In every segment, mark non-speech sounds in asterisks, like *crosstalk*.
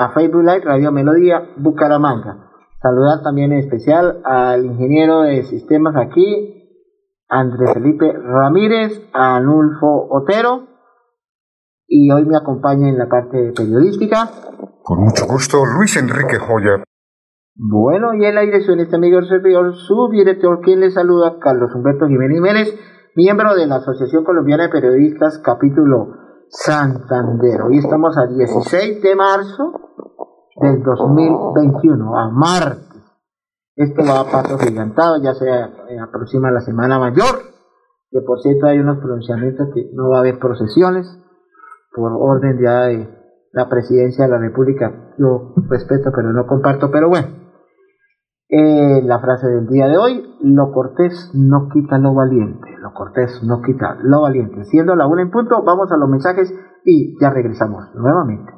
a Facebook Live Radio Melodía Bucaramanga. Saludar también en especial al ingeniero de sistemas aquí, Andrés Felipe Ramírez, a Anulfo Otero, y hoy me acompaña en la parte periodística con mucho gusto, Luis Enrique Joya. Bueno, y en la dirección este amigo servidor, su director, quien le saluda, Carlos Humberto Jiménez Jiménez, miembro de la Asociación Colombiana de Periodistas, capítulo Santander. Hoy estamos a 16 de marzo del 2021, a martes. Esto va a paso gigantado, ya se aproxima la Semana Mayor, que por cierto hay unos pronunciamientos que no va a haber procesiones por orden ya de la presidencia de la República. Yo respeto, pero no comparto. Pero bueno, eh, la frase del día de hoy, lo cortés no quita lo valiente. Lo cortés no quita lo valiente. Siendo la una en punto, vamos a los mensajes y ya regresamos nuevamente.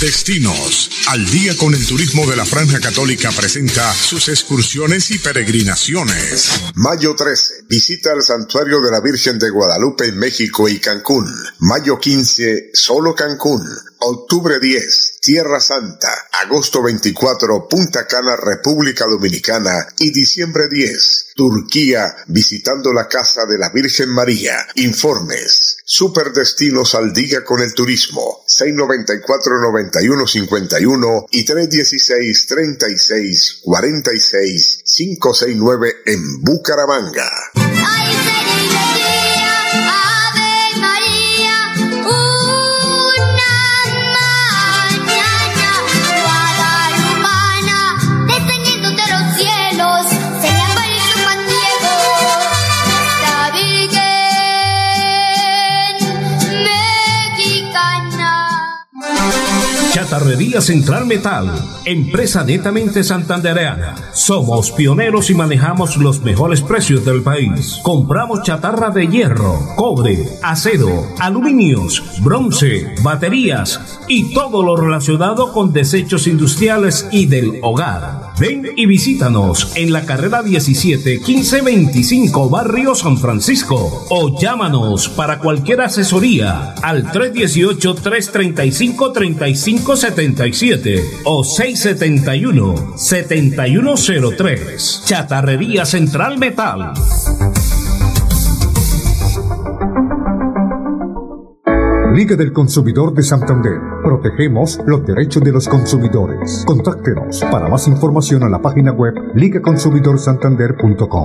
Destinos. Al día con el turismo de la Franja Católica presenta sus excursiones y peregrinaciones. Mayo 13. Visita al Santuario de la Virgen de Guadalupe en México y Cancún. Mayo 15. Solo Cancún. Octubre 10, Tierra Santa. Agosto 24, Punta Cana, República Dominicana. Y diciembre 10, Turquía, visitando la Casa de la Virgen María. Informes. Superdestinos al día con el turismo. 694-9151 y 316-3646-569 en Bucaramanga. Chatarrería Central Metal, empresa netamente santandereana. Somos pioneros y manejamos los mejores precios del país. Compramos chatarra de hierro, cobre, acero, aluminios, bronce, baterías y todo lo relacionado con desechos industriales y del hogar. Ven y visítanos en la carrera 17 1525 Barrio San Francisco o llámanos para cualquier asesoría al 318 335 3577 o 671 7103. Chatarrería Central Metal. Liga del Consumidor de Santander. Protegemos los derechos de los consumidores. Contáctenos para más información a la página web ligaconsumidorsantander.com.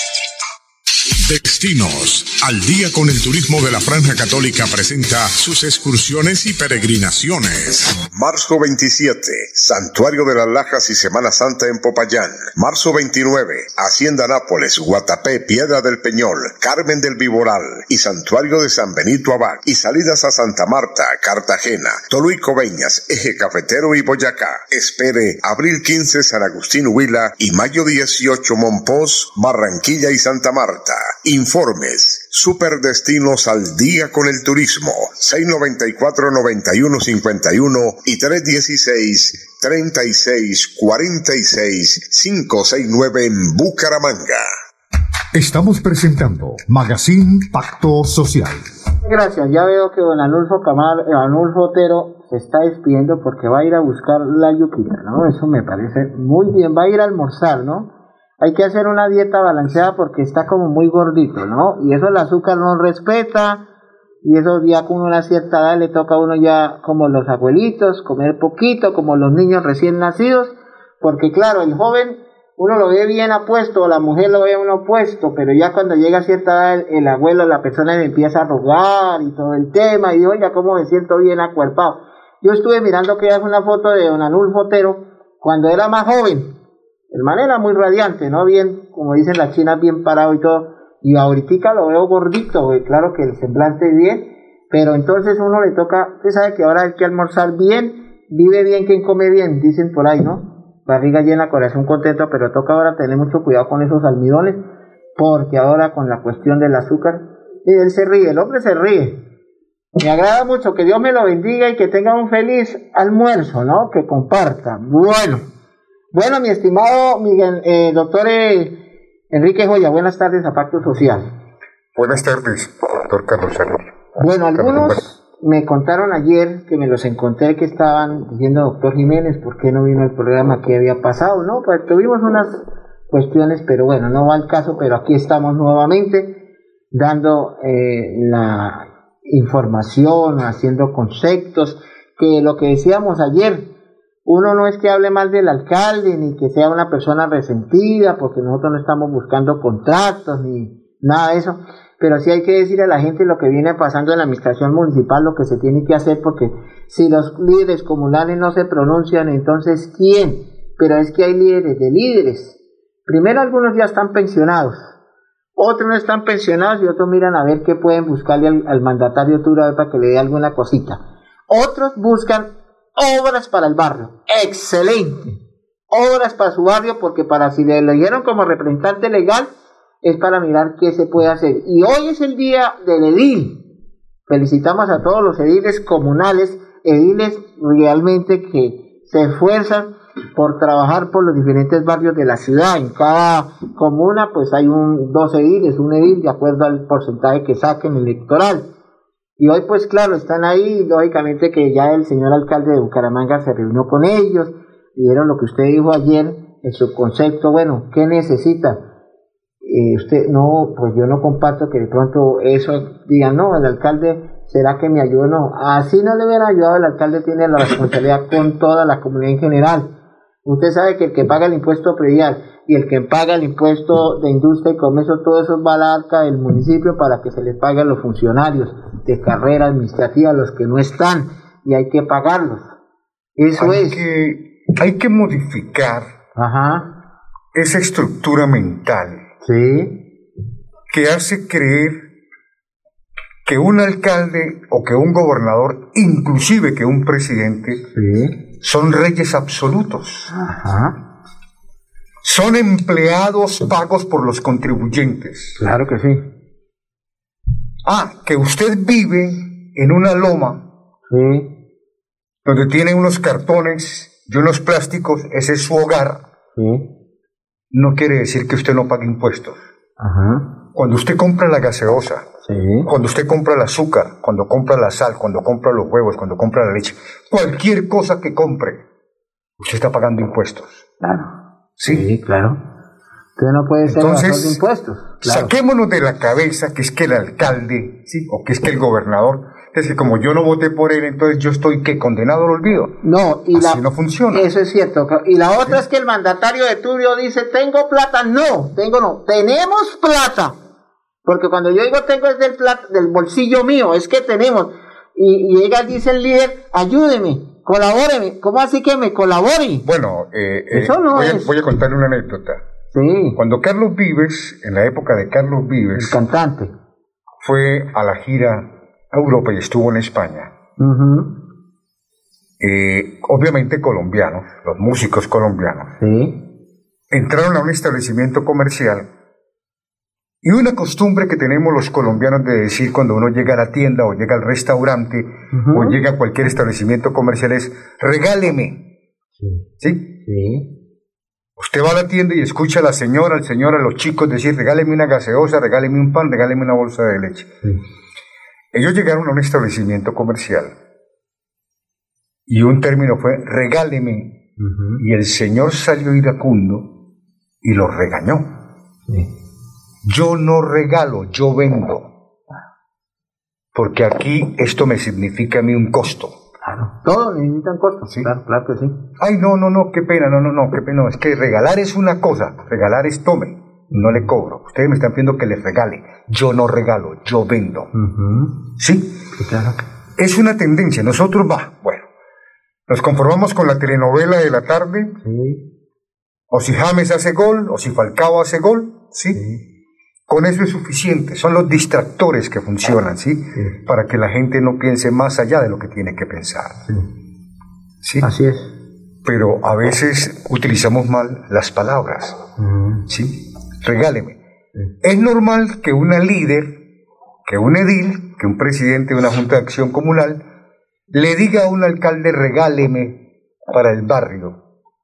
Destinos. Al día con el turismo de la Franja Católica presenta sus excursiones y peregrinaciones. Marzo 27, Santuario de las Lajas y Semana Santa en Popayán. Marzo 29, Hacienda Nápoles, Guatapé, Piedra del Peñol, Carmen del Viboral y Santuario de San Benito Abad. Y salidas a Santa Marta, Cartagena, Toluí Coveñas, Eje Cafetero y Boyacá. Espere abril 15 San Agustín Huila y mayo 18 Monpós, Barranquilla y Santa Marta. Informes. Superdestinos al día con el turismo. 694-9151 y 316-3646-569 en Bucaramanga. Estamos presentando Magazine Pacto Social. Gracias, ya veo que don Anulfo Camar, eh, Anulfo Otero se está despidiendo porque va a ir a buscar la yuquita, ¿no? Eso me parece muy bien, va a ir a almorzar, ¿no? Hay que hacer una dieta balanceada porque está como muy gordito, ¿no? Y eso el azúcar no respeta y esos días con una cierta edad le toca a uno ya como los abuelitos, comer poquito, como los niños recién nacidos, porque claro, el joven uno lo ve bien apuesto, la mujer lo ve uno apuesto, pero ya cuando llega a cierta edad el, abuelo, la persona le empieza a rogar y todo el tema, y oiga, cómo me siento bien acuerpado. Yo estuve mirando que es una foto de don Anulfo Otero cuando era más joven. El man era muy radiante, ¿no? Bien, como dicen las chinas, bien parado y todo. Y ahorita lo veo gordito, claro que el semblante es bien, pero entonces uno le toca, usted sabe que ahora hay que almorzar bien, vive bien quien come bien, dicen por ahí, ¿no? barriga llena, corazón contento, pero toca ahora tener mucho cuidado con esos almidones, porque ahora con la cuestión del azúcar, y él se ríe, el hombre se ríe. Me agrada mucho, que Dios me lo bendiga y que tenga un feliz almuerzo, ¿no? Que comparta. Bueno, bueno, mi estimado Miguel, eh, doctor eh, Enrique Joya, buenas tardes a Pacto Social. Buenas tardes, doctor Carlos Bueno, algunos me contaron ayer que me los encontré que estaban diciendo, doctor Jiménez, ¿por qué no vino el programa? ¿Qué había pasado? No, pues tuvimos unas cuestiones, pero bueno, no va al caso, pero aquí estamos nuevamente dando eh, la información, haciendo conceptos, que lo que decíamos ayer, uno no es que hable mal del alcalde, ni que sea una persona resentida, porque nosotros no estamos buscando contratos, ni nada de eso, pero sí hay que decir a la gente lo que viene pasando en la administración municipal, lo que se tiene que hacer, porque si los líderes comunales no se pronuncian, entonces ¿quién? Pero es que hay líderes de líderes. Primero algunos ya están pensionados, otros no están pensionados y otros miran a ver qué pueden buscarle al, mandatario Tura para que le dé alguna cosita. Otros buscan obras para el barrio. Excelente. Obras para su barrio porque para si le eligieron como representante legal, es para mirar qué se puede hacer. Y hoy es el día del edil. Felicitamos a todos los ediles comunales, ediles realmente que se esfuerzan por trabajar por los diferentes barrios de la ciudad. En cada comuna pues hay un, dos ediles, un edil de acuerdo al porcentaje que saquen electoral. Y hoy pues claro, están ahí, lógicamente que ya el señor alcalde de Bucaramanga se reunió con ellos, vieron lo que usted dijo ayer en su concepto, bueno, ¿qué necesita? Eh, usted no, pues yo no comparto que de pronto eso diga no, el alcalde será que me ayudó, no, así no le hubiera ayudado, el alcalde tiene la responsabilidad con toda la comunidad en general. Usted sabe que el que paga el impuesto predial y el que paga el impuesto de industria y comercio, todo eso va a la arca del municipio para que se les pague a los funcionarios de carrera administrativa, los que no están, y hay que pagarlos. Eso hay es. Que, hay que modificar esa estructura mental Sí. Que hace creer que un alcalde o que un gobernador, inclusive que un presidente, son reyes absolutos. Son empleados pagos por los contribuyentes. Claro que sí. Ah, que usted vive en una loma donde tiene unos cartones y unos plásticos, ese es su hogar. Sí no quiere decir que usted no pague impuestos. Cuando usted compra la gaseosa, cuando usted compra el azúcar, cuando compra la sal, cuando compra los huevos, cuando compra la leche, cualquier cosa que compre, usted está pagando impuestos. Claro. Sí, claro. Usted no puede ser Entonces, impuestos. Saquémonos de la cabeza que es que el alcalde, ¿sí? o que es que el gobernador es que como yo no voté por él, entonces yo estoy que condenado al olvido. No, y Así no funciona. Eso es cierto. Y la otra es que el mandatario de Turio dice, tengo plata. No, tengo no. Tenemos plata. Porque cuando yo digo tengo es del, plata, del bolsillo mío, es que tenemos. Y, llega, dice el líder, ayúdeme, colabóreme. ¿Cómo así que me colabore? Bueno, eh, eh Eso no voy, a, voy a contar una anécdota. Sí. Cuando Carlos Vives, en la época de Carlos Vives, el cantante, fue a la gira Europa y estuvo en España, eh, obviamente colombianos, los músicos colombianos, entraron a un establecimiento comercial y una costumbre que tenemos los colombianos de decir cuando uno llega a la tienda o llega al restaurante o llega a cualquier establecimiento comercial es regáleme. ¿Sí? ¿Sí? Usted va a la tienda y escucha a la señora, al señor, a los chicos decir regáleme una gaseosa, regáleme un pan, regáleme una bolsa de leche. Ellos llegaron a un establecimiento comercial y un término fue regáleme. Y el señor salió iracundo y lo regañó. Yo no regalo, yo vendo. porque aquí esto me significa a mí un costo. Claro, todo necesita un costo. Sí. Claro, claro que sí. Ay, no, no, no, qué pena, no, no, no, qué pena. Es que regalar es una cosa, regalar es tome, no le cobro. Ustedes me están pidiendo que les regale. Yo no regalo, yo vendo. ¿Sí? Sí, claro. Es una tendencia. Nosotros, va, bueno, nos conformamos con la telenovela de la tarde, Sí. o si James hace gol, o si Falcao hace gol, ¿sí? Con eso es suficiente. Son los distractores que funcionan, ¿sí? Para que la gente no piense más allá de lo que tiene que pensar. ¿Sí? Así es. Pero a veces utilizamos mal las palabras. ¿Sí? Regáleme. Es normal que una líder, que un edil, que un presidente de una junta de acción comunal, le diga a un alcalde regáleme para el barrio.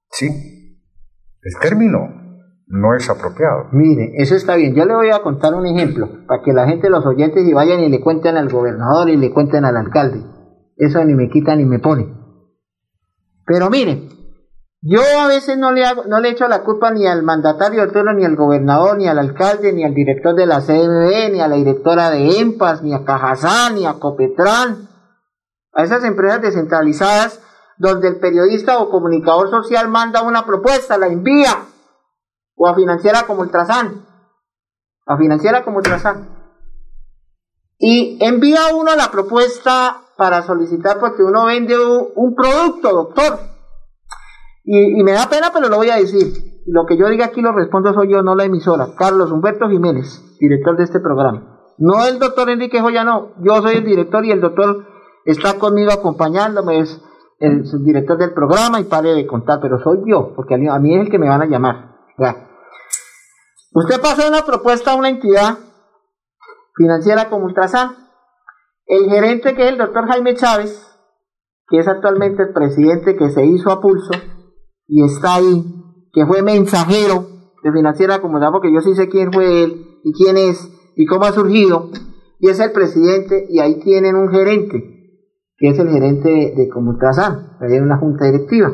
¿Sí? El término no es apropiado. Mire, eso está bien. Yo le voy a contar un ejemplo para que la gente, los oyentes, y vayan y le cuenten al gobernador y le cuenten al alcalde. Eso ni me quita ni me pone. Pero mire, yo a veces no le, hago, no le echo la culpa ni al mandatario pueblo, ni al gobernador, ni al alcalde, ni al director de la CMB, ni a la directora de EMPAS, ni a Cajazán, ni a Copetran. A esas empresas descentralizadas donde el periodista o comunicador social manda una propuesta, la envía o a financiera como Ultrasan, a financiera como Ultrasan. Y envía uno la propuesta para solicitar porque uno vende un, producto, doctor. Y, me da pena, pero lo voy a decir. Lo que yo diga aquí lo respondo soy yo, no la emisora. Carlos Humberto Jiménez, director de este programa. No el doctor Enrique Joya, no. Yo soy el director y el doctor está conmigo acompañándome, es el subdirector del programa y pare de contar, pero soy yo, porque a mí, a mí es el que me van a llamar. Ya. Usted pasa una propuesta a una entidad financiera como Ultrasan. El gerente, que es el doctor Jaime Chávez, que es actualmente el presidente que se hizo a pulso y está ahí, que fue mensajero de financiera como Ultrasan, porque yo sí sé quién fue él y quién es y cómo ha surgido, y es el presidente, y ahí tienen un gerente, que es el gerente de, de Comultrasan, ahí hay una junta directiva.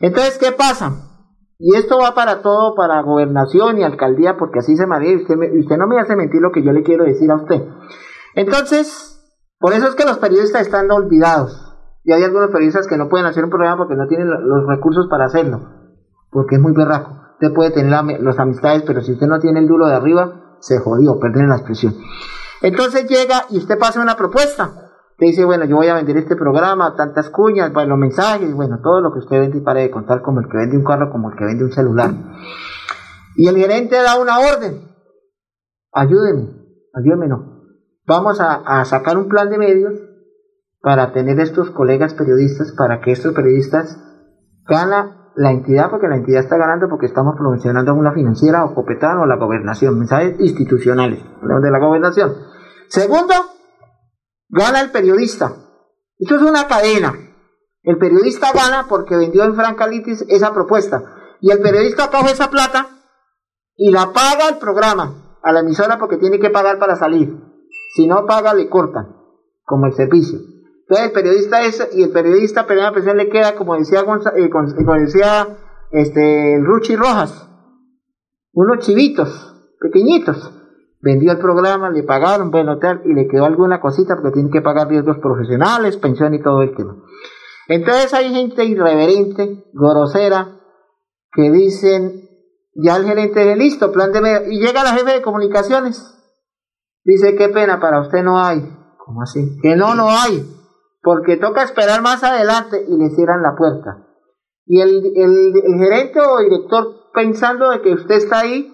Entonces, ¿qué pasa? Y esto va para todo, para gobernación y alcaldía, porque así se maneja. Usted, me- usted no me hace mentir lo que yo le quiero decir a usted. Entonces, por eso es que los periodistas están olvidados. Y hay algunos periodistas que no pueden hacer un programa porque no tienen lo- los recursos para hacerlo. Porque es muy berraco. Usted puede tener la- las amistades, pero si usted no tiene el duro de arriba, se jodió, perder la expresión. Entonces llega y usted pasa una propuesta. Te dice, bueno, yo voy a vender este programa, tantas cuñas, bueno, mensajes, bueno, todo lo que usted vende y pare de contar, como el que vende un carro, como el que vende un celular. Y el gerente da una orden. Ayúdeme, ayúdeme, no. Vamos a, a sacar un plan de medios para tener estos colegas periodistas, para que estos periodistas gana la entidad, porque la entidad está ganando porque estamos promocionando una financiera o Copetán o la gobernación, mensajes institucionales de la gobernación. Segundo, gana el periodista. Esto es una cadena. El periodista gana porque vendió en Francalitis esa propuesta. Y el periodista coge esa plata y la paga el programa a la emisora porque tiene que pagar para salir. Si no paga, le cortan, como el servicio. Entonces el periodista es, y el periodista presión le queda, como decía, Gonza- eh, como decía este, Ruchi Rojas, unos chivitos, pequeñitos. Vendió el programa, le pagaron, bueno, tal, y le quedó alguna cosita porque tiene que pagar riesgos profesionales, pensión y todo el tema. Entonces hay gente irreverente, grosera, que dicen, ya el gerente dice, listo, plan de medio, y llega la jefe de comunicaciones. Dice, qué pena, para usted no hay. ¿Cómo así? Que no, no hay. Porque toca esperar más adelante y le cierran la puerta. Y el, el, el gerente o director, pensando de que usted está ahí,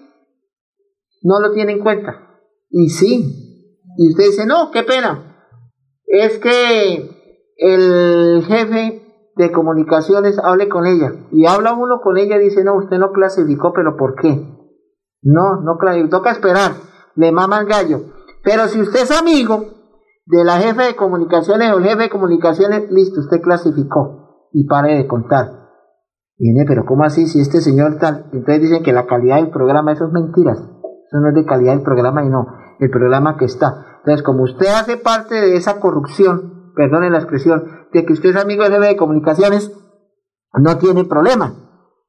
no lo tiene en cuenta. Y sí. Y usted dice, no, qué pena. Es que el jefe de comunicaciones hable con ella. Y habla uno con ella y dice, no, usted no clasificó, pero ¿por qué? No, no clasificó. Toca esperar. Le maman gallo. Pero si usted es amigo de la jefe de comunicaciones o el jefe de comunicaciones, listo, usted clasificó. Y pare de contar. Viene, pero ¿cómo así? Si este señor tal. Entonces dicen que la calidad del programa, eso es mentiras. Eso no es de calidad del programa y no, el programa que está. Entonces, como usted hace parte de esa corrupción, perdone la expresión, de que usted es amigo del jefe de comunicaciones, no tiene problema.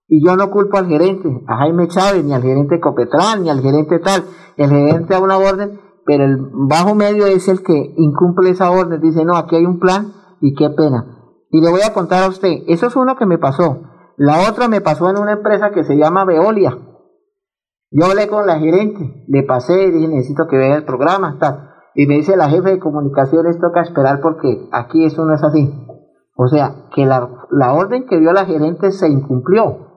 Y yo no culpo al gerente, a Jaime Chávez, ni al gerente Copetrán, ni al gerente tal. El gerente da una orden, pero el bajo medio es el que incumple esa orden, dice, no, aquí hay un plan y qué pena. Y le voy a contar a usted, eso es uno que me pasó. La otra me pasó en una empresa que se llama Veolia. Yo hablé con la gerente, le pasé y dije, necesito que vea el programa, tal. Y me dice la jefe de comunicaciones, toca esperar porque aquí eso no es así. O sea, que la, la orden que dio la gerente se incumplió.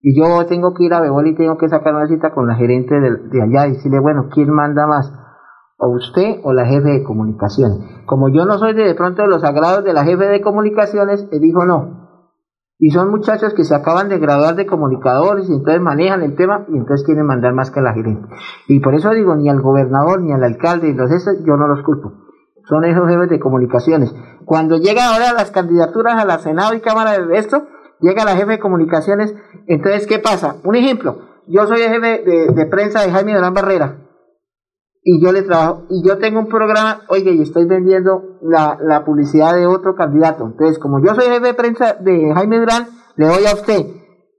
Y yo tengo que ir a Veolia y tengo que sacar una cita con la gerente de, de allá y decirle, bueno, ¿quién manda más? o usted o la jefe de comunicaciones. Como yo no soy de, de pronto de los sagrados de la jefe de comunicaciones, él dijo no. Y son muchachos que se acaban de graduar de comunicadores y entonces manejan el tema y entonces quieren mandar más que la gerente. Y por eso digo, ni al gobernador, ni al alcalde, los yo no los culpo. Son esos jefes de comunicaciones. Cuando llega ahora las candidaturas a la Senado y Cámara de esto, llega la jefe de comunicaciones, entonces ¿qué pasa? Un ejemplo, yo soy el jefe de, de prensa de Jaime Durán Barrera, y yo le trabajo, y yo tengo un programa, oye, y estoy vendiendo la, la, publicidad de otro candidato. Entonces, como yo soy jefe de prensa de Jaime Durán, le doy a usted.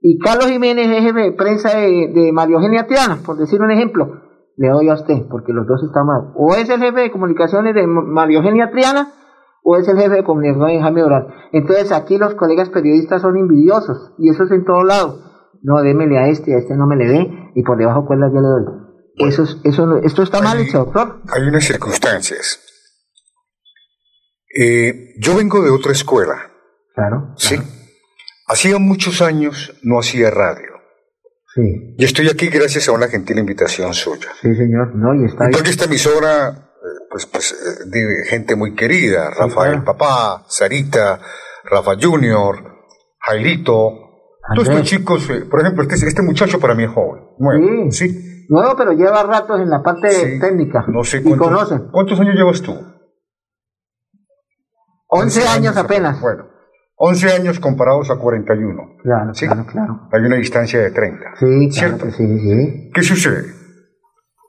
Y Carlos Jiménez es jefe de prensa de, de María Eugenia Triana, por decir un ejemplo, le doy a usted, porque los dos están mal. O es el jefe de comunicaciones de María Eugenia Triana, o es el jefe de comunicaciones de Jaime Durán. Entonces, aquí los colegas periodistas son envidiosos, y eso es en todo lado. No, démele a este, a este no me le dé, y por debajo cuerdas yo le doy. Eso, eso, esto está mal hecho, doctor. Hay unas circunstancias. Eh, yo vengo de otra escuela. Claro. Sí. Hacía muchos años no hacía radio. Sí. Y estoy aquí gracias a una gentil invitación suya. Sí, señor. No, y está Porque esta emisora, eh, pues, pues, eh, de gente muy querida, Rafael Papá, Sarita, Rafa Junior, Jailito, todos estos chicos, por ejemplo, este, este muchacho para mí es joven. Bueno, sí. ¿sí? Nuevo, pero lleva ratos en la parte técnica. No sé y conocen. ¿Cuántos años llevas tú? 11 años, apenas. Bueno, 11 años comparados a 41. Claro, ¿sí? claro, claro. Hay una distancia de 30. Sí, ¿cierto? sí, sí. ¿Qué sucede?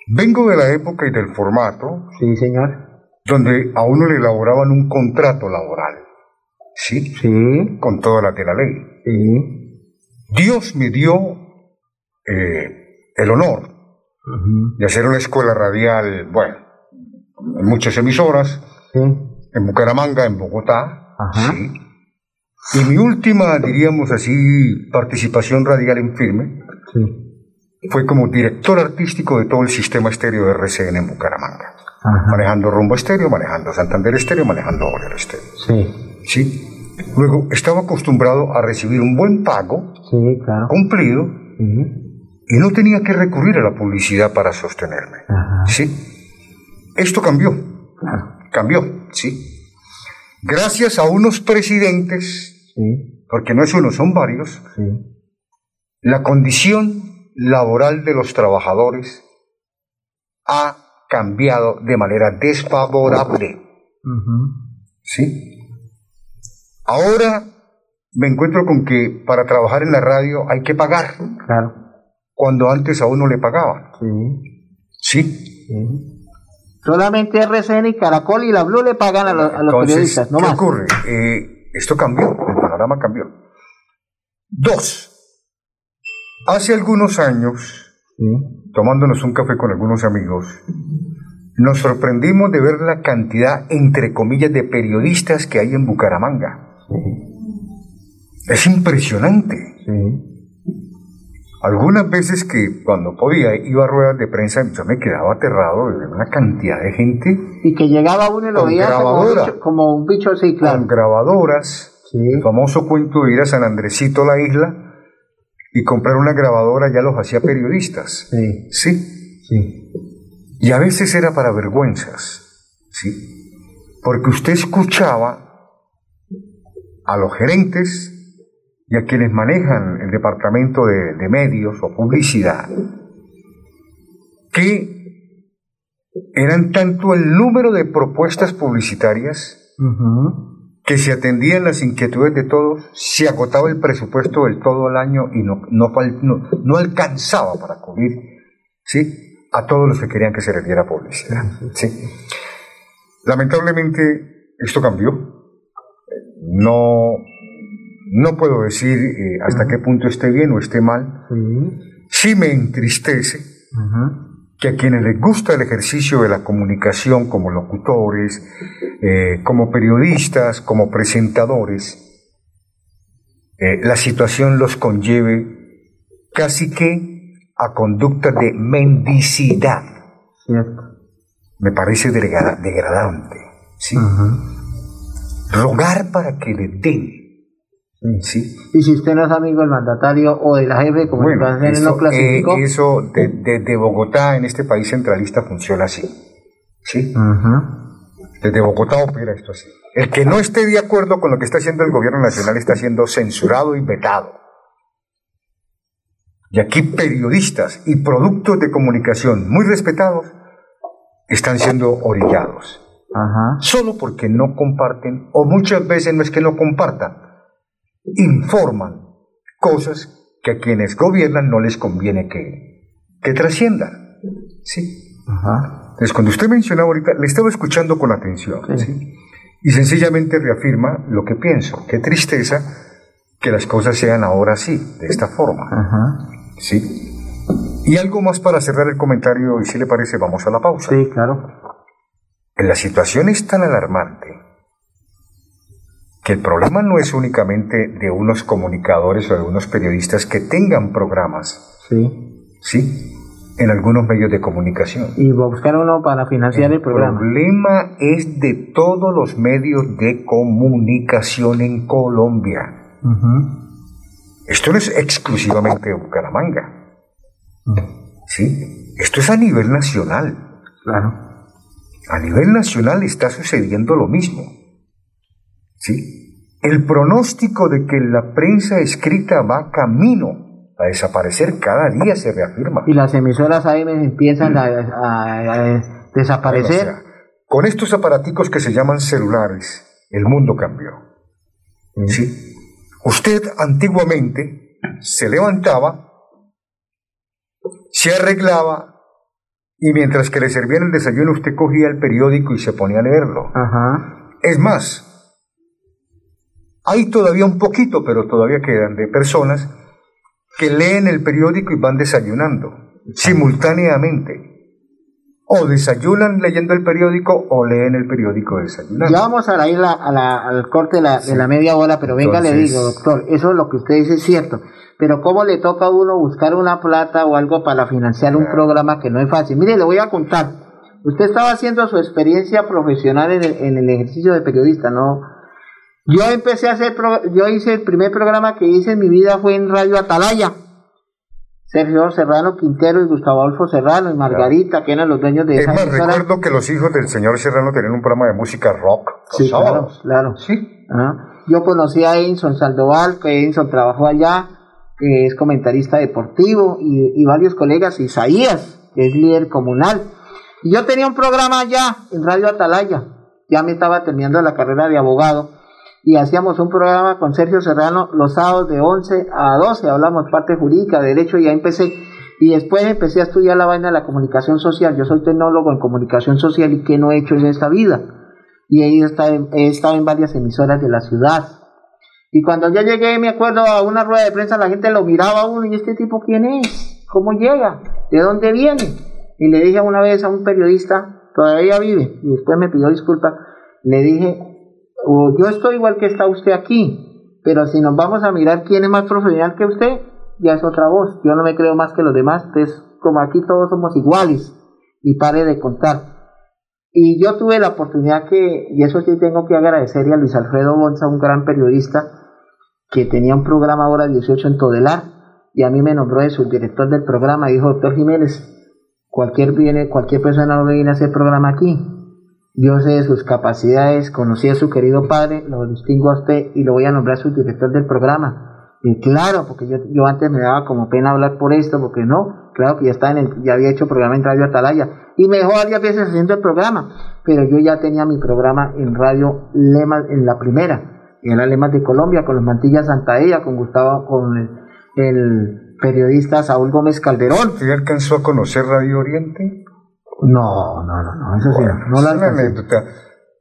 Vengo de la época y del formato. Sí, señor. Donde a uno le elaboraban un contrato laboral. ¿Sí? Sí. Con todas las de la ley. Sí. Dios me dio eh, el honor de hacer una escuela radial, bueno, en muchas emisoras, en Bucaramanga, en Bogotá, sí. Y mi última, diríamos así, participación radial en firme fue como director artístico de todo el sistema estéreo de RCN en Bucaramanga. Manejando Rumbo Estéreo, manejando Santander Estéreo, manejando Bolero Estéreo. Sí. Sí. Luego estaba acostumbrado a recibir un buen pago, sí, claro. cumplido, y no tenía que recurrir a la publicidad para sostenerme. ¿Sí? Esto cambió. Cambió, ¿sí? Gracias a unos presidentes, porque no es uno, son varios, la condición laboral de los trabajadores ha cambiado de manera desfavorable. ¿Sí? Ahora me encuentro con que para trabajar en la radio hay que pagar. Claro cuando antes a uno le pagaban. Sí. Sí. Solamente RCN y Caracol y la Blue le pagan a, los, periodistas, no ¿qué ocurre? Eh, esto cambió, el panorama cambió. Dos, hace algunos años, tomándonos un café con algunos amigos, nos sorprendimos de ver la cantidad, entre comillas, de periodistas que hay en Bucaramanga. Es impresionante. Sí. Algunas veces que cuando podía iba a ruedas de prensa, yo me quedaba aterrado de una cantidad de gente. Y que llegaba uno y lo veía como un, bicho, como un bicho así, claro. Con grabadoras. El famoso cuento de ir a San Andresito, la isla, y comprar una grabadora ya los hacía periodistas. Sí. Sí. Sí. Y a veces era para vergüenzas. Sí. Porque usted escuchaba a los gerentes y a quienes manejan el departamento de, medios o publicidad, que eran tanto el número de propuestas publicitarias que se atendían las inquietudes de todos, se agotaba el presupuesto del todo el año y no, no, no, alcanzaba para cubrir ¿sí? a todos los que querían que se les diera publicidad. ¿sí? Lamentablemente esto cambió. No no puedo decir eh, hasta qué punto esté bien o esté mal. Sí, me entristece que a quienes les gusta el ejercicio de la comunicación como locutores, eh, como periodistas, como presentadores, eh, la situación los conlleve casi que a conductas de mendicidad. Me parece degradante. ¿sí? Rogar para que le den. ¿Sí? Y si usted no es amigo del mandatario o de la jefe de comunicación, eso, no clasificó. Eh, eso desde Bogotá, en este país centralista, funciona así. ¿sí? Desde Bogotá opera esto así. El que no esté de acuerdo con lo que está haciendo el gobierno nacional está siendo censurado y vetado. Y aquí periodistas y productos de comunicación muy respetados están siendo orillados. Solo porque no comparten, o muchas veces no es que no compartan, informan cosas que a quienes gobiernan no les conviene que, que trasciendan. ¿sí? Entonces, cuando usted mencionaba ahorita, le estaba escuchando con atención. ¿sí? y sencillamente reafirma lo que pienso. Qué tristeza que las cosas sean ahora así, de esta forma. ¿Sí? Y algo más para cerrar el comentario, y si le parece, vamos a la pausa. Sí, claro. La situación es tan alarmante que el problema no es únicamente de unos comunicadores o de unos periodistas que tengan programas. Sí. Sí en algunos medios de comunicación. Y buscar uno para financiar el, programa. El problema es de todos los medios de comunicación en Colombia. Esto no es exclusivamente de Bucaramanga. ¿Sí? Esto es a nivel nacional. Claro. A nivel nacional está sucediendo lo mismo. ¿Sí? El pronóstico de que la prensa escrita va camino a desaparecer cada día se reafirma. Y las emisoras AM empiezan a, desaparecer. con estos aparaticos que se llaman celulares, el mundo cambió. ¿Sí? Usted antiguamente se levantaba, se arreglaba y mientras que le servían el desayuno usted cogía el periódico y se ponía a leerlo. Es más, hay todavía un poquito, pero todavía quedan de personas que leen el periódico y van desayunando simultáneamente. O desayunan leyendo el periódico o leen el periódico desayunando. Ya vamos a ir al corte de la, media hora, pero venga, le digo, doctor, eso es lo que usted dice es cierto. Pero ¿cómo le toca a uno buscar una plata o algo para financiar un programa que no es fácil? Mire, le voy a contar. Usted estaba haciendo su experiencia profesional en el, en el ejercicio de periodista, ¿no? Yo empecé a hacer, yo hice el primer programa que hice en mi vida fue en Radio Atalaya. Sergio Serrano Quintero y Gustavo Adolfo Serrano y Margarita, que eran los dueños de esa Es más, recuerdo que los hijos del señor Serrano tenían un programa de música rock. Sí, claro, claro. Sí. Yo conocí a Edison Sandoval, que Edison trabajó allá, que es comentarista deportivo, y, y varios colegas, Isaías, que es líder comunal. Y yo tenía un programa allá en Radio Atalaya, ya me estaba terminando la carrera de abogado, y hacíamos un programa con Sergio Serrano los sábados de 11 a 12, hablamos parte jurídica, derecho, y ya empecé. Y después empecé a estudiar la vaina de la comunicación social. Yo soy tecnólogo en comunicación social y qué no he hecho en esta vida. Y he estado, he estado en varias emisoras de la ciudad. Y cuando ya llegué, me acuerdo, a una rueda de prensa, la gente lo miraba a uno y este tipo, ¿quién es? ¿Cómo llega? ¿De dónde viene? Y le dije una vez a un periodista, todavía vive, y después me pidió disculpas, le dije, yo estoy igual que está usted aquí, pero si nos vamos a mirar quién es más profesional que usted, ya es otra voz. Yo no me creo más que los demás, entonces como aquí todos somos iguales y pare de contar. Y yo tuve la oportunidad que, y eso sí tengo que agradecerle a Luis Alfredo Bonza, un gran periodista, que tenía un programa ahora 18 en Todelar, y a mí me nombró de subdirector del programa, dijo, doctor Jiménez, cualquier, viene, cualquier persona no viene a hacer programa aquí, yo sé de sus capacidades, conocí a su querido padre, lo distingo a usted y lo voy a nombrar subdirector del programa. Y claro, porque yo, yo antes me daba como pena hablar por esto, porque no, claro que ya estaba en el, ya había hecho programa en Radio Atalaya y me dejó varias veces haciendo el programa, pero yo ya tenía mi programa en Radio Lemas en la primera, en la Lemas de Colombia, con los Mantillas Santaella, con Gustavo, con el, periodista Saúl Gómez Calderón. ¿Usted alcanzó a conocer Radio Oriente? No, no, no, no, eso sí, no la anécdota.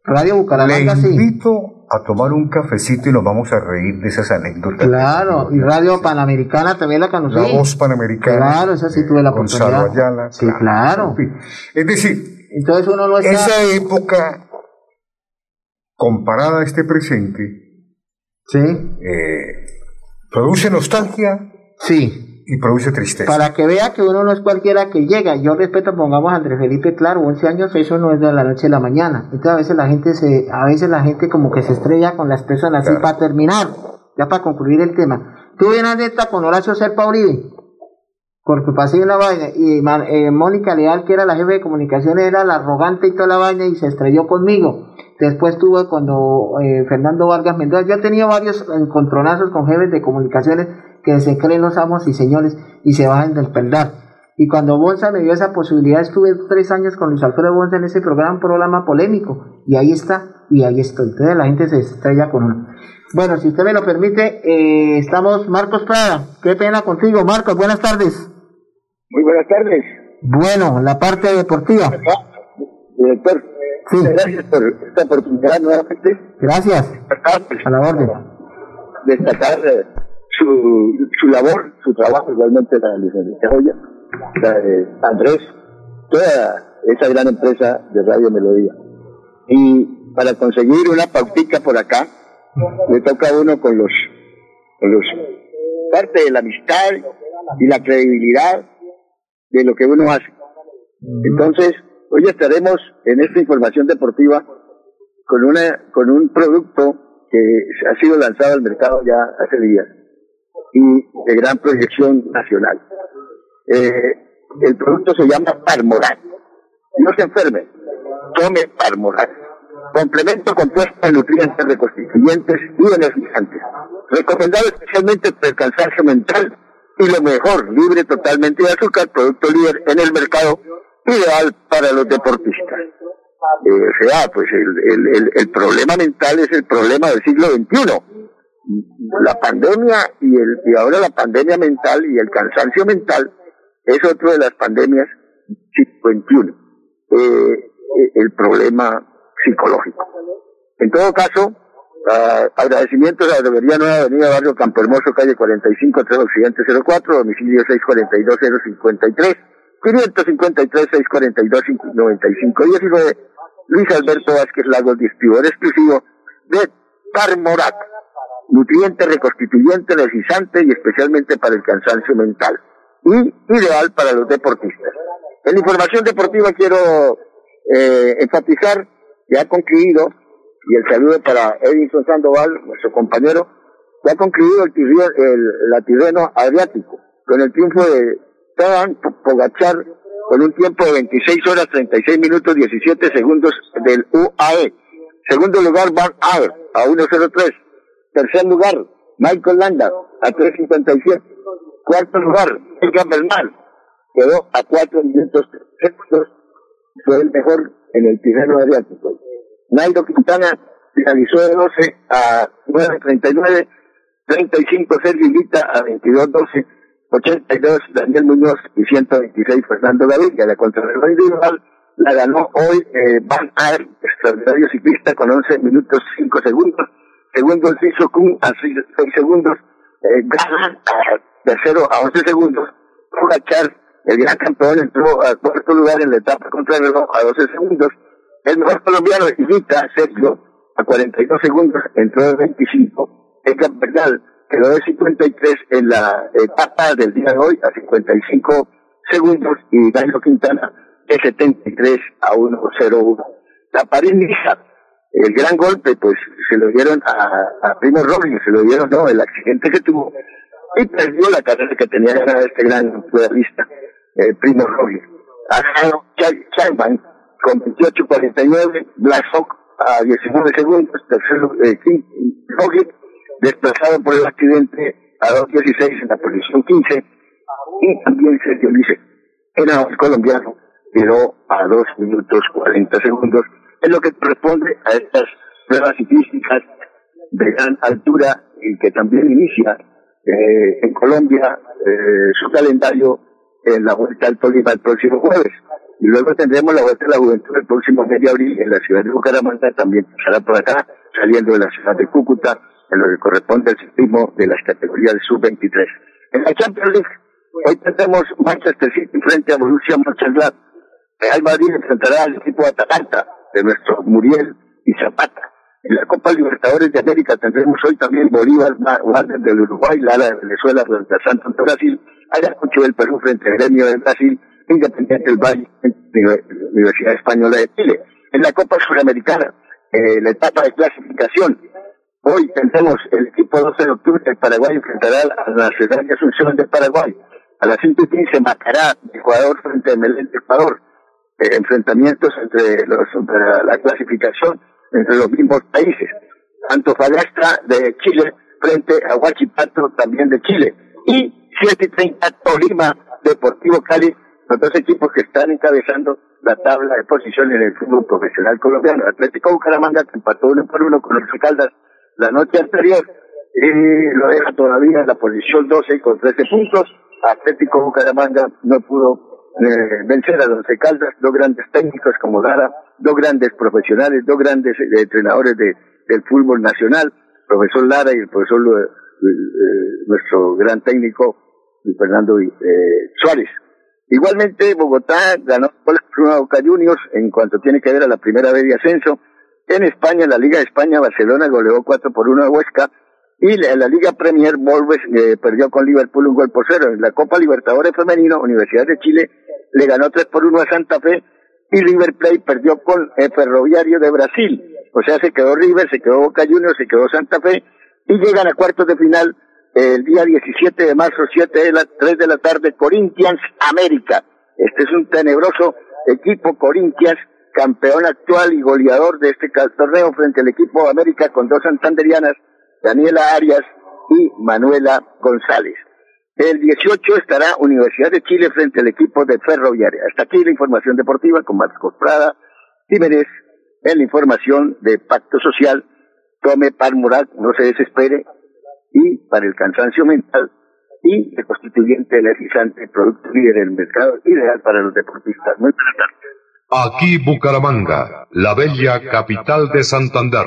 Radio Bucaramanga Le invito a tomar un cafecito y nos vamos a reír de esas anécdotas. Claro, y Radio Panamericana también la conocí. La voz Panamericana. Claro, esa sí tuve la oportunidad. Gonzalo Ayala. Sí, claro. Es decir, entonces uno no está... esa época comparada a este presente, sí. Eh, produce nostalgia. Sí y produce tristeza. Para que vea que uno no es cualquiera que llega. Yo respeto, pongamos a Andrés Felipe, claro, 11 años, eso no es de la noche a la mañana. Entonces a veces la gente se, a veces la gente como que se estrella con las personas así para terminar, ya para concluir el tema. Tú vienes esta con Horacio Serpa Uribe, porque pasé una vaina, y eh, Mónica Leal, que era la jefe de comunicaciones, era la arrogante y toda la vaina y se estrelló conmigo. Después tuve cuando eh, Fernando Vargas Mendoza, yo he tenido varios encontronazos con jefes de comunicaciones que se creen los amos y señores y se bajan del pendar. Y cuando Bonza me dio esa posibilidad, estuve tres años con Luis Alfredo Bonza en ese programa, un programa polémico, y ahí está, y ahí estoy. Entonces la gente se estrella con uno. Bueno, si usted me lo permite, eh, estamos Marcos Prada. Qué pena contigo, Marcos. Buenas tardes. Muy buenas tardes. Bueno, la parte deportiva. Director, sí. gracias por esta oportunidad nuevamente. Gracias. A la orden. Destacar eh, su, su labor, su trabajo, igualmente la licencia Joya, de Andrés, toda esa gran empresa de Radio Melodía. Y para conseguir una pautica por acá, le toca a uno con los, con los parte de la amistad y la credibilidad de lo que uno hace. Entonces, hoy estaremos en esta información deportiva con una con un producto que ha sido lanzado al mercado ya hace días y de gran proyección nacional. Eh, el producto se llama Parmoral. No se enferme, tome Parmoral. Complemento compuesto de nutrientes reconstituyentes y energizantes. Recomendado especialmente para el cansancio mental y lo mejor, libre totalmente de azúcar, producto líder en el mercado, ideal para los deportistas. Eh, o sea, pues el, el, el problema mental es el problema del siglo XXI la pandemia y, el, y ahora la pandemia mental y el cansancio mental es otro de las pandemias 21, eh, el problema psicológico. En todo caso, uh, agradecimientos a la Debería Nueva Avenida Barrio Campo Hermoso, calle 45, 3 Occidente 04, domicilio 642 053, 553 642 95 19, Luis Alberto Vázquez Lagos, distribuidor exclusivo de Carmorac nutriente reconstituyente, energizante y especialmente para el cansancio mental. Y ideal para los deportistas. En información deportiva quiero eh, enfatizar que ha concluido, y el saludo para Edison Sandoval, nuestro compañero, que ha concluido el, el, latireno Adriático con el triunfo de Tadan Pogachar con un tiempo de 26 horas 36 minutos 17 segundos del UAE. Segundo lugar, Van Aert a 1.03. Tercer lugar, Michael Landa, a 3.57. Cuarto lugar, Edgar Bernal, quedó a 4 minutos. Fue el mejor en el Tirreno Adriático. Nairo Quintana finalizó de 12 a 9.39. 35 Sergio Guita a 22.12. 82 Daniel Muñoz y 126 Fernando Gaviria. La contrarreloj individual la ganó hoy eh, Van Aert, extraordinario ciclista con 11 minutos 5 segundos segundo el Ciso Kun a 6 segundos, eh, a tercero a 11 segundos, Fugachar, el gran campeón, entró a cuarto lugar en la etapa contra el reloj a 12 segundos, el mejor colombiano, Ivita, Sergio, a 42 segundos, entró de 25, el campeón quedó de 53 en la etapa del día de hoy a 55 segundos y Danilo Quintana de 73 a 1.01. La París-Niza el gran golpe, pues se lo dieron a, Primo Roglic, se lo dieron, no, el accidente que tuvo, y perdió la carrera que tenía ganada este gran futbolista, eh, Primo Roglic. Ha ganado Chaiman con 28.49, Black Hawk a 19 segundos, tercero eh, Roglic desplazado por el accidente a 2.16 en la posición 15, y también Sergio Lice, era un colombiano, quedó a 2 minutos 40 segundos es lo que corresponde a estas pruebas ciclísticas de gran altura y que también inicia eh, en Colombia eh, su calendario en la Vuelta al Tolima el próximo jueves. Y luego tendremos la Vuelta a la Juventud el próximo mes de abril en la ciudad de Bucaramanga, también pasará por acá saliendo de la ciudad de Cúcuta, en lo que corresponde al ciclismo de las categorías sub-23. En la Champions League, hoy tenemos Manchester City frente a Borussia Mönchengladbach. Real Madrid enfrentará al equipo de Atalanta de nuestro Muriel y Zapata. En la Copa Libertadores de América tendremos hoy también Bolívar, Guardias del Uruguay, Lara de Venezuela frente a Santos de Brasil, Ayacucho del Perú frente al Gremio de Brasil, Independiente del Valle, Universidad Española de Chile. En la Copa Suramericana, eh, la etapa de clasificación, hoy tendremos el equipo 12 de octubre del Paraguay enfrentará a la Ciudad de Asunción de Paraguay. A las 5.15 Macará, Ecuador frente a Melén de Ecuador. Eh, enfrentamientos entre los, la clasificación entre los mismos países. Antofagasta de Chile frente a Huachipato también de Chile. Y 7.30 Tolima Deportivo Cali, los dos equipos que están encabezando la tabla de posiciones en el fútbol profesional colombiano. Atlético Bucaramanga que empató uno por uno con los Caldas la noche anterior y lo deja todavía en la posición 12 con 13 puntos. Atlético Bucaramanga no pudo eh, vencer a los Caldas, dos grandes técnicos como Lara, dos grandes profesionales, dos grandes eh, entrenadores de, del fútbol nacional, profesor Lara y el profesor, eh, nuestro gran técnico, Fernando Suárez. Igualmente, Bogotá ganó la Boca Juniors en cuanto tiene que ver a la primera vez de ascenso. En España, la Liga de España, Barcelona goleó 4 por 1 a Huesca. Y en la Liga Premier, Wolves perdió con Liverpool un gol por cero. En la Copa Libertadores Femenino, Universidad de Chile le ganó 3 por 1 a Santa Fe y River Plate perdió con el Ferroviario de Brasil. O sea, se quedó River, se quedó Boca Juniors, se quedó Santa Fe y llegan a cuartos de final el día 17 de marzo, 7 de la, 3 de la tarde, Corinthians América. Este es un tenebroso equipo Corinthians, campeón actual y goleador de este torneo frente al equipo América con dos santanderianas, Daniela Arias y Manuela González. El 18 estará Universidad de Chile frente al equipo de Ferroviaria. Hasta aquí la información deportiva con Marcos Prada Jiménez en la información de Pacto Social. Tome pan moral, no se desespere. Y para el cansancio mental y el constituyente energizante, producto líder en el mercado ideal para los deportistas. Muy buenas tardes. Aquí Bucaramanga, la bella capital de Santander.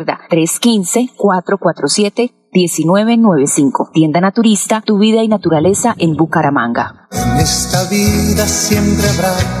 315-447 1995. Tienda Naturista, tu vida y naturaleza en Bucaramanga. En esta vida siempre habrá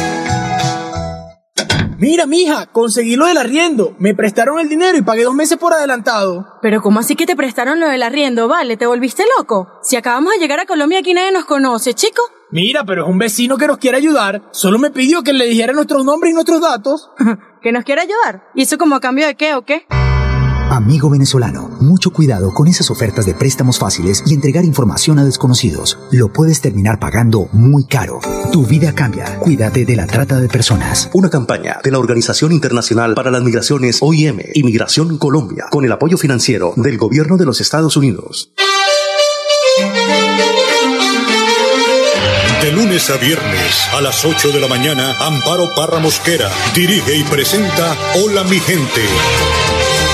Mira, mija, conseguí lo del arriendo. Me prestaron el dinero y pagué dos meses por adelantado. Pero ¿cómo así que te prestaron lo del arriendo? Vale, ¿te volviste loco? Si acabamos de llegar a Colombia aquí nadie nos conoce, chico. Mira, pero es un vecino que nos quiere ayudar. Solo me pidió que le dijera nuestros nombres y nuestros datos. *laughs* ¿Que nos quiere ayudar? ¿Y eso como a cambio de qué o qué? Amigo venezolano, mucho cuidado con esas ofertas de préstamos fáciles y entregar información a desconocidos. Lo puedes terminar pagando muy caro. Tu vida cambia. Cuídate de la trata de personas. Una campaña de la Organización Internacional para las Migraciones OIM, Inmigración Colombia, con el apoyo financiero del Gobierno de los Estados Unidos De lunes a viernes a las 8 de la mañana, Amparo Parra Mosquera dirige y presenta Hola mi gente.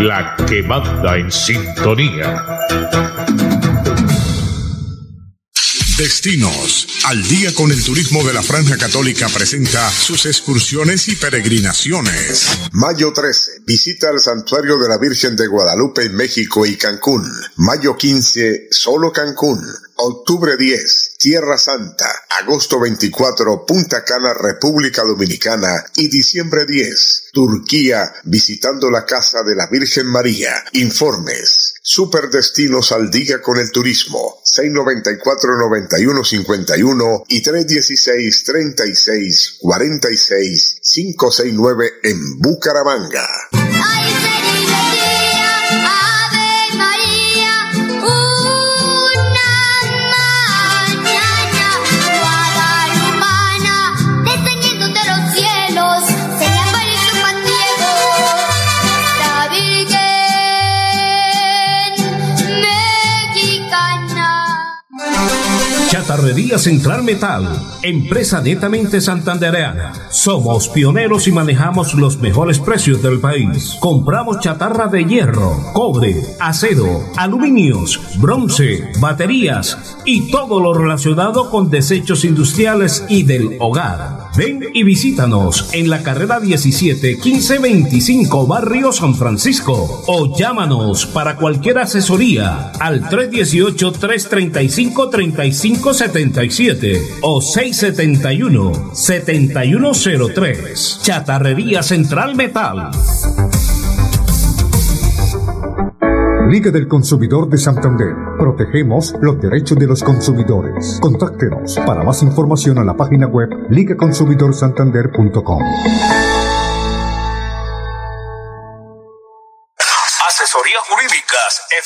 la que manda en sintonía. Destinos. Al día con el turismo de la Franja Católica presenta sus excursiones y peregrinaciones. Mayo 13. Visita al Santuario de la Virgen de Guadalupe en México y Cancún. Mayo 15. Solo Cancún. Octubre 10, Tierra Santa. Agosto 24, Punta Cana, República Dominicana. Y diciembre 10, Turquía, visitando la Casa de la Virgen María. Informes. Superdestinos al día con el turismo. 694-9151 y 316-3646-569 en Bucaramanga. Descendiendo Chatarrería Central Metal, empresa netamente santandereana. Somos pioneros y manejamos los mejores precios del país. Compramos chatarra de hierro, cobre, acero, aluminios, bronce, baterías y todo lo relacionado con desechos industriales y del hogar. Ven y visítanos en la carrera 17 1525 Barrio San Francisco o llámanos para cualquier asesoría al 318 335 3577 o 671 7103. Chatarrería Central Metal. Liga del Consumidor de Santander. Protegemos los derechos de los consumidores. Contáctenos para más información a la página web ligaconsumidorsantander.com.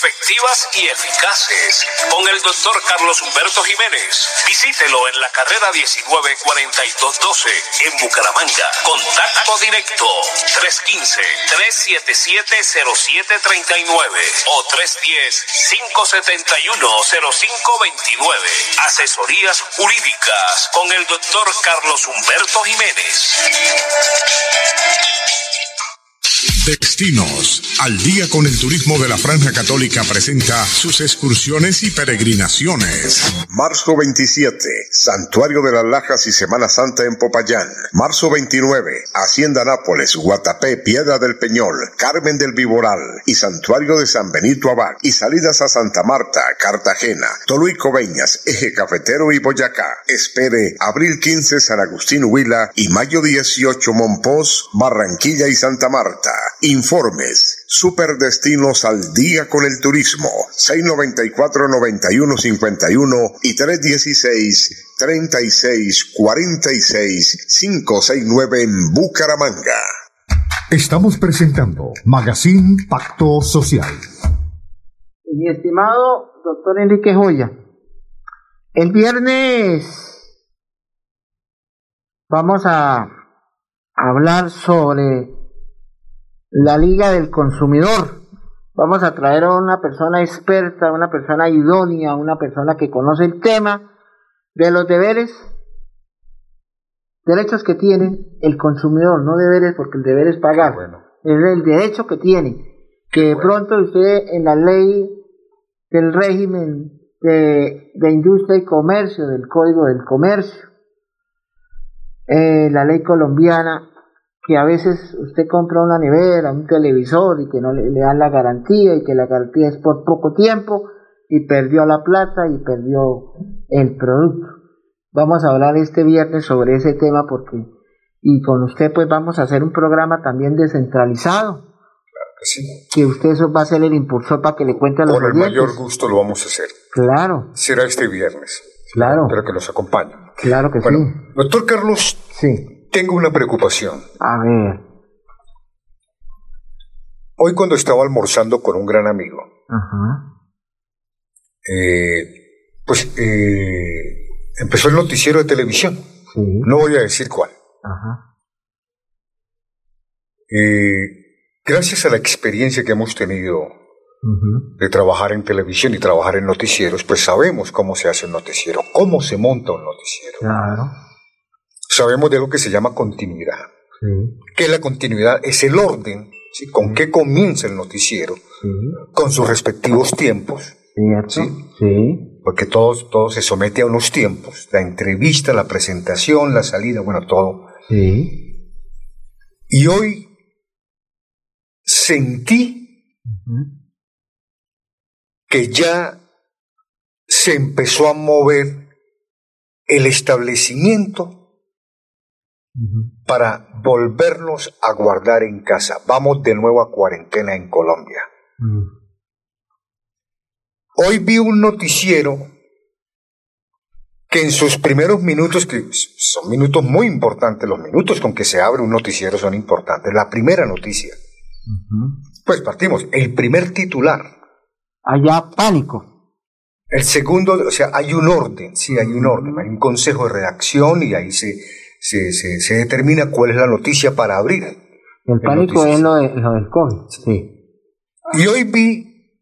efectivas y eficaces con el doctor Carlos Humberto Jiménez. Visítelo en la carrera 194212 en Bucaramanga. Contacto directo 315-377-0739 o 310-571-0529. Asesorías jurídicas con el doctor Carlos Humberto Jiménez. Destinos. Al día con el turismo de la Franja Católica presenta sus excursiones y peregrinaciones. Marzo 27, Santuario de las Lajas y Semana Santa en Popayán. Marzo 29, Hacienda Nápoles, Guatapé, Piedra del Peñol, Carmen del Viboral y Santuario de San Benito Abad. Y salidas a Santa Marta, Cartagena, Toluí Coveñas, Eje Cafetero y Boyacá. Espere abril 15 San Agustín Huila y mayo 18 Monpós, Barranquilla y Santa Marta. Informes. Superdestinos al día con el turismo. 694-9151 y 316-3646-569 en Bucaramanga. Estamos presentando Magazine Pacto Social. Mi estimado doctor Enrique Joya, el viernes vamos a hablar sobre la Liga del Consumidor. Vamos a traer a una persona experta, una persona idónea, una persona que conoce el tema de los deberes, derechos que tiene el consumidor, no deberes porque el deber es pagar, es el derecho que tiene, que de pronto usted en la ley del régimen de, de industria y comercio, del código del comercio, eh, la ley colombiana que a veces usted compra una nevera, un televisor y que no le, le, dan la garantía y que la garantía es por poco tiempo y perdió la plata y perdió el producto. Vamos a hablar este viernes sobre ese tema porque y con usted pues vamos a hacer un programa también descentralizado. Claro que sí. Que usted eso va a ser el impulsor para que le cuente a los Con el mayor gusto lo vamos a hacer. Claro. Será este viernes. Claro. Pero que nos acompañen. Claro que Bueno, sí. doctor Carlos, Sí. Tengo una preocupación. A ver. Hoy cuando estaba almorzando con un gran amigo, Ajá. eh, pues eh, empezó el noticiero de televisión. Sí. No voy a decir cuál. Ajá. Eh, gracias a la experiencia que hemos tenido de trabajar en televisión y trabajar en noticieros, pues sabemos cómo se hace un noticiero, cómo se monta un noticiero. Claro. Sabemos de lo que se llama continuidad. Que la continuidad es el orden, ¿sí? con qué comienza el noticiero, con sus respectivos tiempos. Sí. Sí. porque todo, todo se somete a unos tiempos, la entrevista, la presentación, la salida, bueno, todo. Sí. Y hoy sentí que ya se empezó a mover el establecimiento Para volvernos a guardar en casa. Vamos de nuevo a cuarentena en Colombia. Mm. Hoy vi un noticiero que en sus primeros minutos, que son minutos muy importantes, los minutos con que se abre un noticiero son importantes. La primera noticia, pues partimos, el primer titular. Allá pánico. El segundo, o sea, hay un orden, sí, hay un orden, hay un consejo de redacción y ahí se, se, se, se determina cuál es la noticia para abrir. El pánico es lo, de, lo del COVID. Sí. Y hoy vi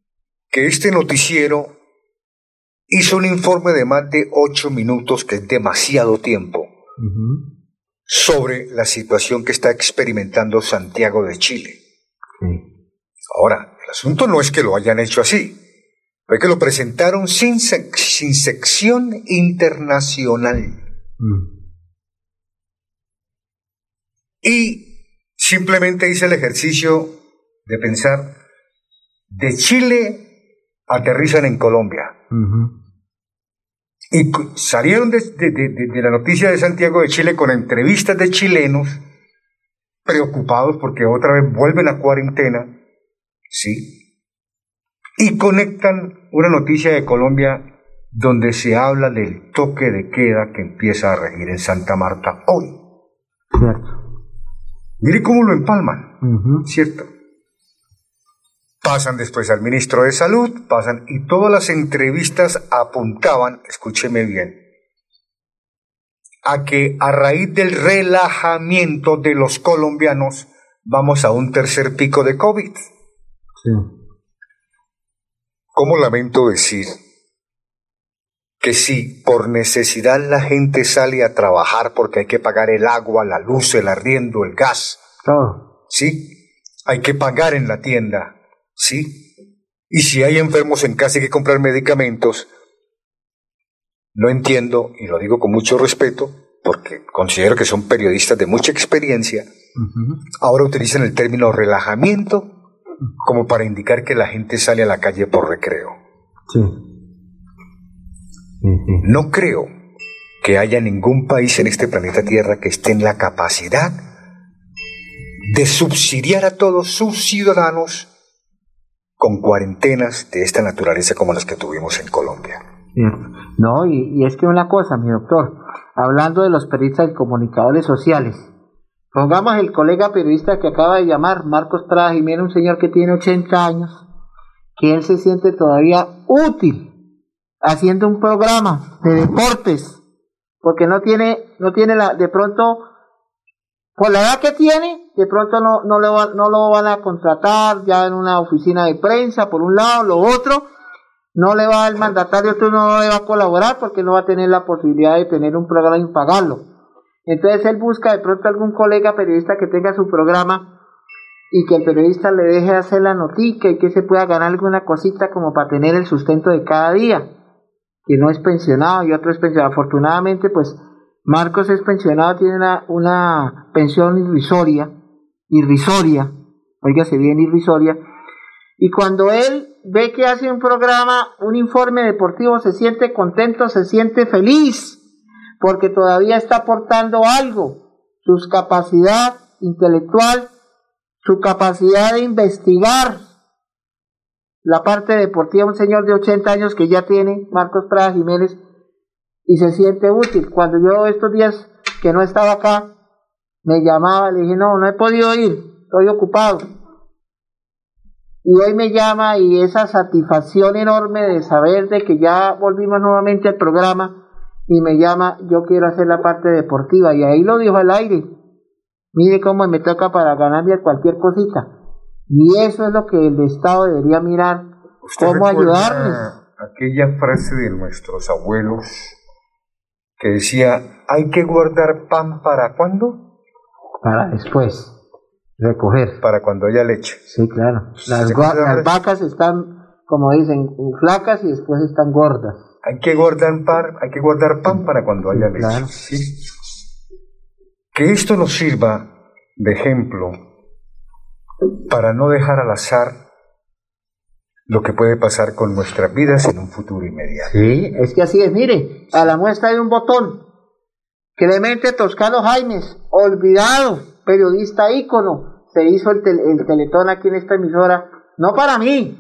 que este noticiero hizo un informe de más de ocho minutos, que es demasiado tiempo, sobre la situación que está experimentando Santiago de Chile. Sí. Ahora, el asunto no es que lo hayan hecho así, fue que lo presentaron sin, sec- sin sección internacional. Mm. Y simplemente hice el ejercicio de pensar, de Chile aterrizan en Colombia. Y salieron de, de- de- de- de la noticia de Santiago de Chile con entrevistas de chilenos preocupados porque otra vez vuelven a cuarentena, ¿sí? Y conectan una noticia de Colombia donde se habla del toque de queda que empieza a regir en Santa Marta hoy. Cierto. Mire cómo lo empalman. ¿cierto? Pasan después al ministro de Salud, pasan y todas las entrevistas apuntaban, escúcheme bien, a que a raíz del relajamiento de los colombianos vamos a un tercer pico de COVID. Sí. ¿Cómo lamento decir que si por necesidad la gente sale a trabajar porque hay que pagar el agua, la luz, el arriendo, el gas, Todo. ¿sí? Hay que pagar en la tienda, ¿sí? Y si hay enfermos en casa hay que comprar medicamentos, no entiendo, y lo digo con mucho respeto, porque considero que son periodistas de mucha experiencia, ahora utilizan el término relajamiento como para indicar que la gente sale a la calle por recreo. Sí. No creo que haya ningún país en este planeta Tierra que esté en la capacidad de subsidiar a todos sus ciudadanos con cuarentenas de esta naturaleza como las que tuvimos en Colombia. No, y, y es que una cosa, mi doctor, hablando de los periodistas y comunicadores sociales, pongamos el colega periodista que acaba de llamar, Marcos Prada Jiménez, un señor que tiene 80 años, que él se siente todavía útil haciendo un programa de deportes, porque no tiene, no tiene la, de pronto, por la edad que tiene, de pronto no, no, va- no lo van a contratar ya en una oficina de prensa, por un lado, lo otro, no le va el mandatario, tú no le va a colaborar porque no va a tener la posibilidad de tener un programa y pagarlo. Entonces él busca de pronto algún colega periodista que tenga su programa y que el periodista le deje hacer la notica y que se pueda ganar alguna cosita como para tener el sustento de cada día, que no es pensionado y otro es pensionado. Afortunadamente, pues Marcos es pensionado, tiene una, una pensión irrisoria, irrisoria, oígase bien, irrisoria, y cuando él ve que hace un programa, un informe deportivo, se siente contento, se siente feliz, porque todavía está aportando algo, su capacidad intelectual, su capacidad de investigar la parte deportiva, un señor de 80 años que ya tiene, Marcos Prada Jiménez, y se siente útil. Cuando yo estos días que no estaba acá, me llamaba, le dije, no, no he podido ir, estoy ocupado. Y hoy me llama y esa satisfacción enorme de saber de que ya volvimos nuevamente al programa y me llama, yo quiero hacer la parte deportiva y ahí lo dijo al aire. Mire cómo me toca para ganarme cualquier cosita. Y eso es lo que el Estado debería mirar, cómo ayudarles. Aquella frase de nuestros abuelos que decía, hay que guardar pan para cuándo? Para después, recoger. Para cuando haya leche. Sí, claro. Las, las vacas están, como dicen, flacas y después están gordas. Hay que guardar pan, hay que guardar pan para cuando haya leche. Claro. ¿sí? Que esto nos sirva de ejemplo para no dejar al azar lo que puede pasar con nuestras vidas en un futuro inmediato. Sí, es que así es, mire, a la muestra de un botón. Clemente Toscano Jaimes, olvidado, periodista ícono, se hizo el, el teletón aquí en esta emisora, no para mí,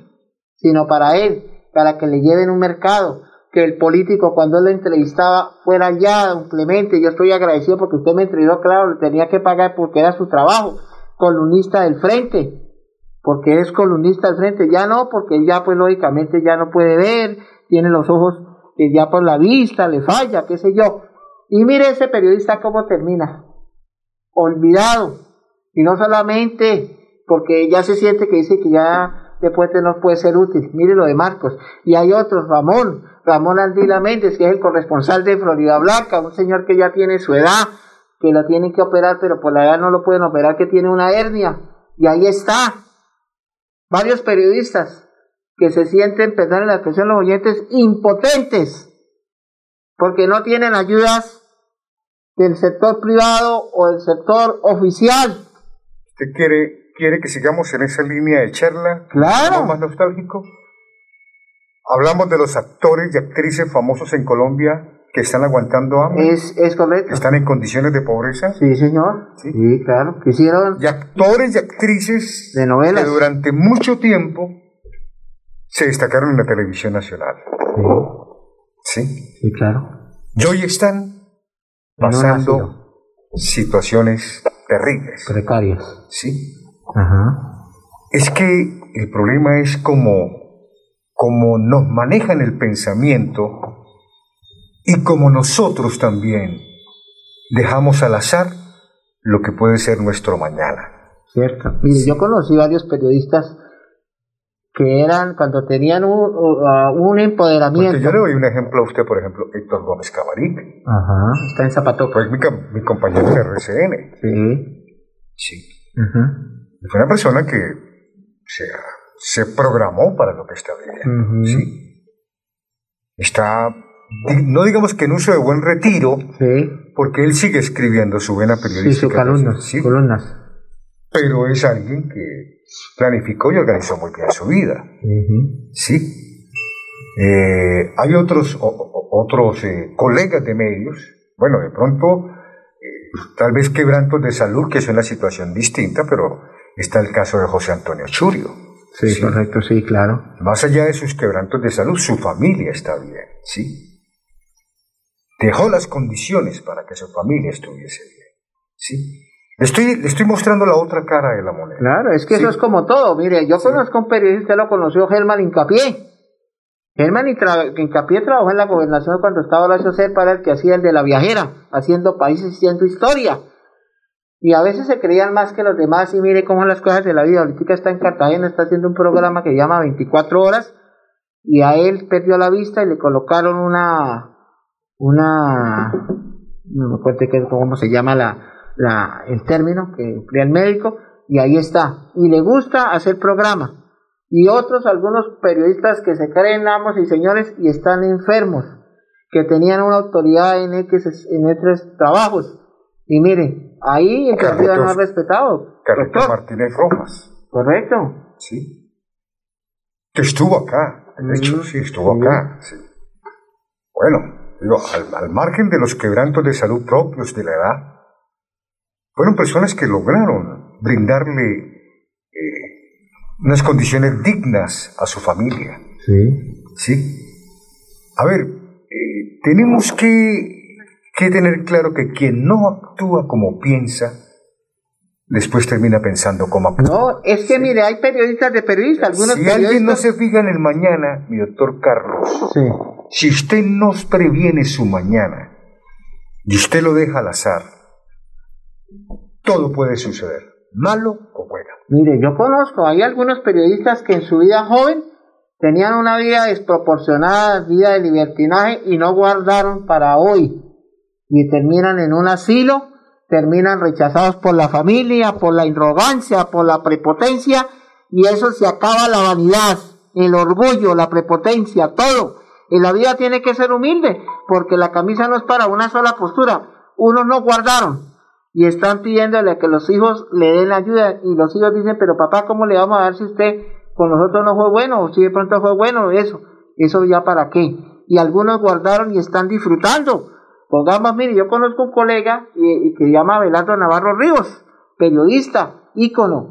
sino para él, para que le lleven un mercado, que el político cuando él le entrevistaba fuera ya, don Clemente, yo estoy agradecido porque usted me entrevistó, claro, le tenía que pagar porque era su trabajo, columnista del frente, porque es columnista al frente, ya no, porque ya pues lógicamente ya no puede ver, tiene los ojos que ya por la vista le falla, qué sé yo. Y mire ese periodista cómo termina, olvidado, y no solamente porque ya se siente que dice que ya después no puede ser útil, mire lo de Marcos, y hay otros, Ramón, Ramón Andila Méndez, que es el corresponsal de Florida Blanca, un señor que ya tiene su edad, que la tienen que operar, pero por la edad no lo pueden operar, que tiene una hernia, y ahí está, varios periodistas que se sienten, perdón la expresión los oyentes, impotentes, porque no tienen ayudas del sector privado o del sector oficial. ¿Usted quiere, quiere que sigamos en esa línea de charla? Claro. más nostálgico? Hablamos de los actores y actrices famosos en Colombia que están aguantando hambre. Es, es correcto. ¿Están en condiciones de pobreza? Sí, señor. Sí, claro. Quisieron. Y actores y actrices de novelas. que durante mucho tiempo se destacaron en la televisión nacional. Sí. Sí, sí claro. Y hoy están pasando situaciones terribles. Precarias. Sí. Ajá. Es que el problema es como, como nos manejan el pensamiento y como nosotros también dejamos al azar lo que puede ser nuestro mañana. Cierto. Mire, yo conocí varios periodistas que eran cuando tenían un, un empoderamiento. Porque yo le doy un ejemplo a usted, por ejemplo, Héctor Gómez Cabaric. Ajá, está en Zapato. Pues mi, mi compañero de RCN. Sí. Sí. Fue una persona que se, se programó para lo que está viviendo. Sí. Está no digamos que en uso de buen retiro, porque él sigue escribiendo su vena periodística. Sí, sus columnas, ¿sí? columnas. Pero es alguien que planificó y organizó muy bien su vida. Sí. Eh, hay otros, otros eh, colegas de medios, bueno, de pronto, eh, tal vez quebrantos de salud, que es una situación distinta, pero está el caso de José Antonio Churio. Sí, correcto, sí, claro. Más allá de sus quebrantos de salud, su familia está bien, ¿sí? Dejó las condiciones para que su familia estuviese bien. ¿sí? Le estoy, le estoy mostrando la otra cara de la moneda. Claro, es que eso es como todo. Mire, yo conozco un periodista, lo conoció Germán Incapié. Germán Incapié trabajó en la gobernación cuando estaba Horacio para el que hacía el de la viajera, haciendo países, haciendo historia. Y a veces se creían más que los demás y mire cómo las cosas de la vida. Ahorita está en Cartagena, está haciendo un programa que llama 24 horas y a él perdió la vista y le colocaron una, una, no me acuerdo cómo se llama la, la, el término que emplea el médico, y ahí está. Y le gusta hacer programa. Y otros, algunos periodistas que se creen amos y señores y están enfermos, que tenían una autoridad en X, en X trabajos. Y mire, ahí el partido no ha respetado. Carlitos Martínez Rojas. Correcto. Sí. Que estuvo acá. De hecho, mm, sí, estuvo acá. Sí. Bueno, al, margen de los quebrantos de salud propios de la edad, fueron personas que lograron brindarle eh, unas condiciones dignas a su familia. Sí. Sí. A ver, eh, tenemos que, que tener claro que quien no actúa como piensa, después termina pensando como actúa. No, es que mire, hay periodistas de periodistas, algunos si periodistas... alguien no se fija en el mañana, mi doctor Carlos, si usted nos previene su mañana y usted lo deja al azar, todo puede suceder, malo o bueno. Mire, yo conozco, hay algunos periodistas que en su vida joven tenían una vida desproporcionada, vida de libertinaje y no guardaron para hoy. Y terminan en un asilo, terminan rechazados por la familia, por la arrogancia, por la prepotencia, y eso se acaba la vanidad, el orgullo, la prepotencia, todo. Y la vida tiene que ser humilde, porque la camisa no es para una sola postura. Unos no guardaron y están pidiéndole que los hijos le den ayuda y los hijos dicen, pero papá, ¿cómo le vamos a dar si usted con nosotros no fue bueno o si de pronto fue bueno? Eso, eso ya para qué. Y algunos guardaron y están disfrutando. Pongamos, mire, yo conozco un colega y, que se llama Belardo Navarro Ríos, periodista, ícono,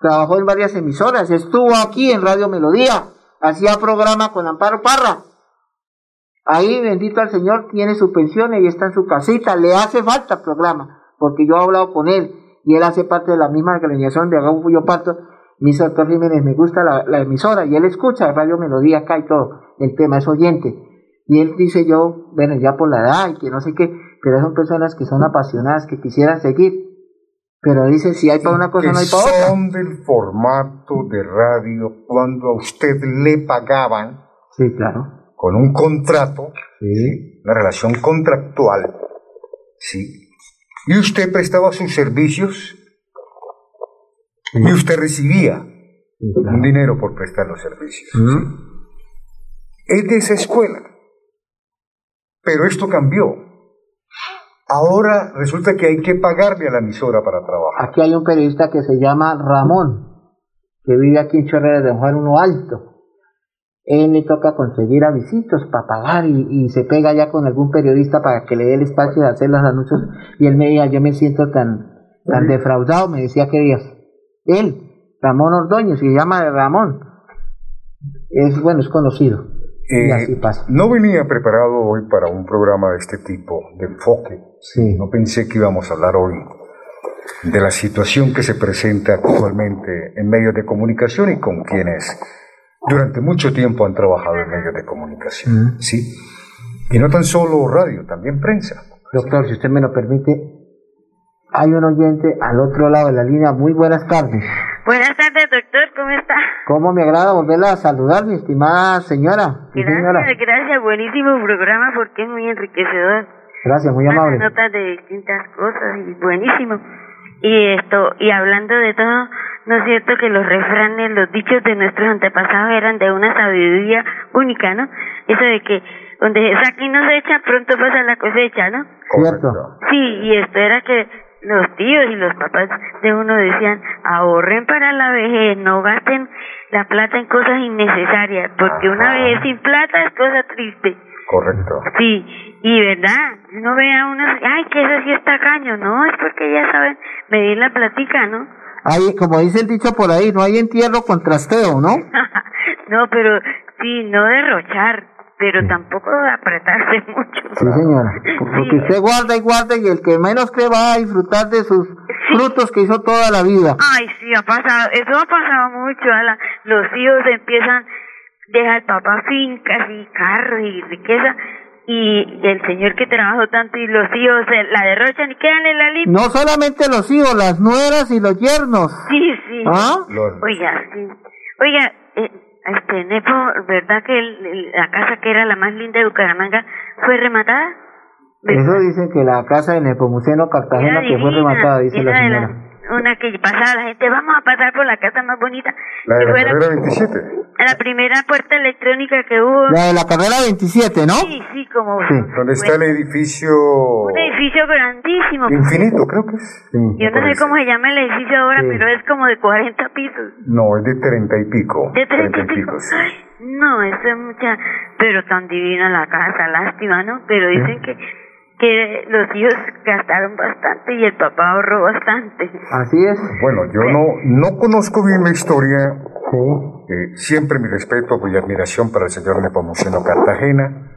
trabajó en varias emisoras, estuvo aquí en Radio Melodía, hacía programa con Amparo Parra, Ahí, bendito al Señor, tiene su pensión y está en su casita. Le hace falta programa, porque yo he hablado con él y él hace parte de la misma organización de Agau Yo Parto. Mi doctor Jiménez, me gusta la, emisora y él escucha Radio Melodía acá y todo. El tema es oyente. Y él dice yo, bueno, ya por la edad y que no sé qué, pero son personas que son apasionadas, que quisieran seguir. Pero dice, si hay para una cosa, no hay para otra. Son del formato de radio cuando a usted le pagaban. Sí, claro con un contrato, ¿sí? una relación contractual, ¿sí? y usted prestaba sus servicios y usted recibía un dinero por prestar los servicios. Es de esa escuela. Pero esto cambió. Ahora resulta que hay que pagarle a la emisora para trabajar. Aquí hay un periodista que se llama Ramón, que vive aquí en Chorrera de Juan Uno Alto él le toca conseguir a visitos para pagar y, se pega ya con algún periodista para que le dé el espacio de hacer los anuncios y él me diga, yo me siento tan, tan defraudado, me decía que días. Él, Ramón Ordóñez, se llama Ramón, es bueno, es conocido. y eh, así pasa. No venía preparado hoy para un programa de este tipo, de enfoque. Sí. No pensé que íbamos a hablar hoy de la situación que se presenta actualmente en medios de comunicación y con quienes durante mucho tiempo han trabajado en medios de comunicación, ¿sí? Y no tan solo radio, también prensa. Doctor, si usted me lo permite, hay un oyente al otro lado de la línea. Muy buenas tardes. Buenas tardes, doctor, ¿cómo está? ¿Cómo me agrada volverla a saludar, mi estimada señora? gracias, gracias, buenísimo programa porque es muy enriquecedor. Gracias, muy amable. Notas de distintas cosas y buenísimo. Y esto, y hablando de todo, ¿No es cierto que los refranes, los dichos de nuestros antepasados eran de una sabiduría única, ¿no? Eso de que donde se saca y no se echa, pronto pasa la cosecha, ¿no? Cierto. Sí, y esto era que los tíos y los papás de uno decían, ahorren para la vejez, no gasten la plata en cosas innecesarias, porque una vez sin plata es cosa triste. Correcto. Sí, y verdad, uno ve a unos, ay, que eso sí está caño, no, es porque ya saben medir la platica, ¿no? Hay, como dice el dicho por ahí, no hay entierro con trasteo, ¿no? *laughs* no, pero sí, no derrochar, pero tampoco apretarse *laughs* mucho. Sí, señora. Porque usted guarda y guarda y el que menos cree va a disfrutar de sus frutos que hizo toda la vida. Ay, sí, ha pasado, eso ha pasado mucho. los hijos empiezan, deja el papá fincas y carros y riqueza y el señor que trabajó tanto y los hijos la derrochan y quedan en la lista. No solamente los hijos, las nueras y los yernos. Sí, sí. ¿Ah? Oiga, sí. Oiga, eh, este, Nepo, ¿verdad que la casa que era la más linda de Bucaramanga fue rematada? Eso dicen que la casa de Nepomuceno Cartagena que fue rematada, dice la señora una que pasaba la gente, vamos a pasar por la casa más bonita. La de la carrera 27. La primera puerta electrónica que hubo. La de la carrera 27, ¿no? Sí, sí, como. Sí. ¿Dónde está el edificio? Un edificio grandísimo. Infinito, creo que es. Yo no sé cómo se llama el edificio ahora, pero es como de 40 pisos. No, es de 30 y pico. De 30, y pico. Ay, no, eso es mucha. Pero tan divina la casa, lástima, ¿no? Pero dicen que que los hijos gastaron bastante y el papá ahorró bastante. Así es. Bueno, yo no, no conozco bien la historia. Eh, siempre mi respeto y admiración para el señor Nepomuceno Cartagena.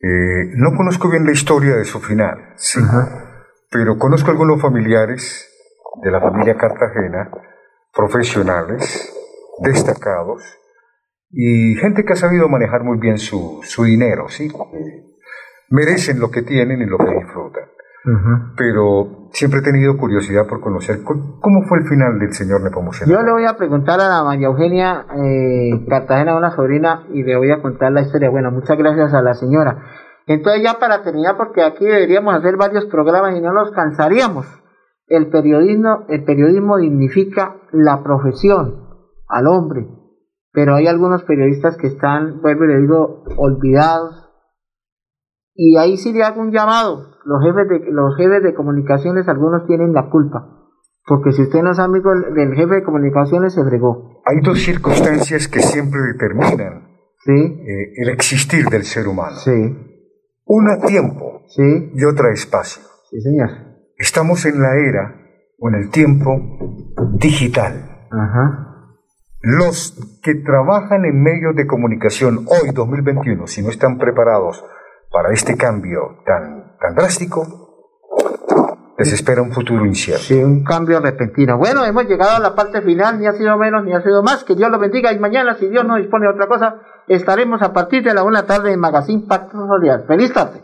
Eh, no conozco bien la historia de su final, sí, pero conozco algunos familiares de la familia Cartagena, profesionales, destacados, y gente que ha sabido manejar muy bien su, su dinero, ¿sí? Merecen lo que tienen y lo que disfrutan. Pero siempre he tenido curiosidad por conocer cómo fue el final del señor Nepomuceno. Yo le voy a preguntar a la María Eugenia eh, Cartagena, una sobrina, y le voy a contar la historia. Bueno, muchas gracias a la señora. Entonces ya para terminar, porque aquí deberíamos hacer varios programas y no nos cansaríamos. El periodismo, el periodismo dignifica la profesión al hombre, pero hay algunos periodistas que están, vuelvo y le digo, olvidados. Y ahí sí le hago un llamado. Los jefes de, los jefes de comunicaciones, algunos tienen la culpa. Porque si usted no es amigo del jefe de comunicaciones, se fregó. Hay dos circunstancias que siempre determinan ¿Sí? eh, el existir del ser humano. Sí. Una tiempo ¿Sí? y otra espacio. Sí, señor. Estamos en la era o en el tiempo digital. Ajá. Los que trabajan en medios de comunicación hoy, 2021, si no están preparados para este cambio tan, tan drástico, les espera un futuro incierto. Sí, un cambio repentino. Bueno, hemos llegado a la parte final, ni ha sido menos ni ha sido más. Que Dios lo bendiga y mañana, si Dios no dispone de otra cosa, estaremos a partir de la una tarde en Magazine Pacto Social. Feliz tarde.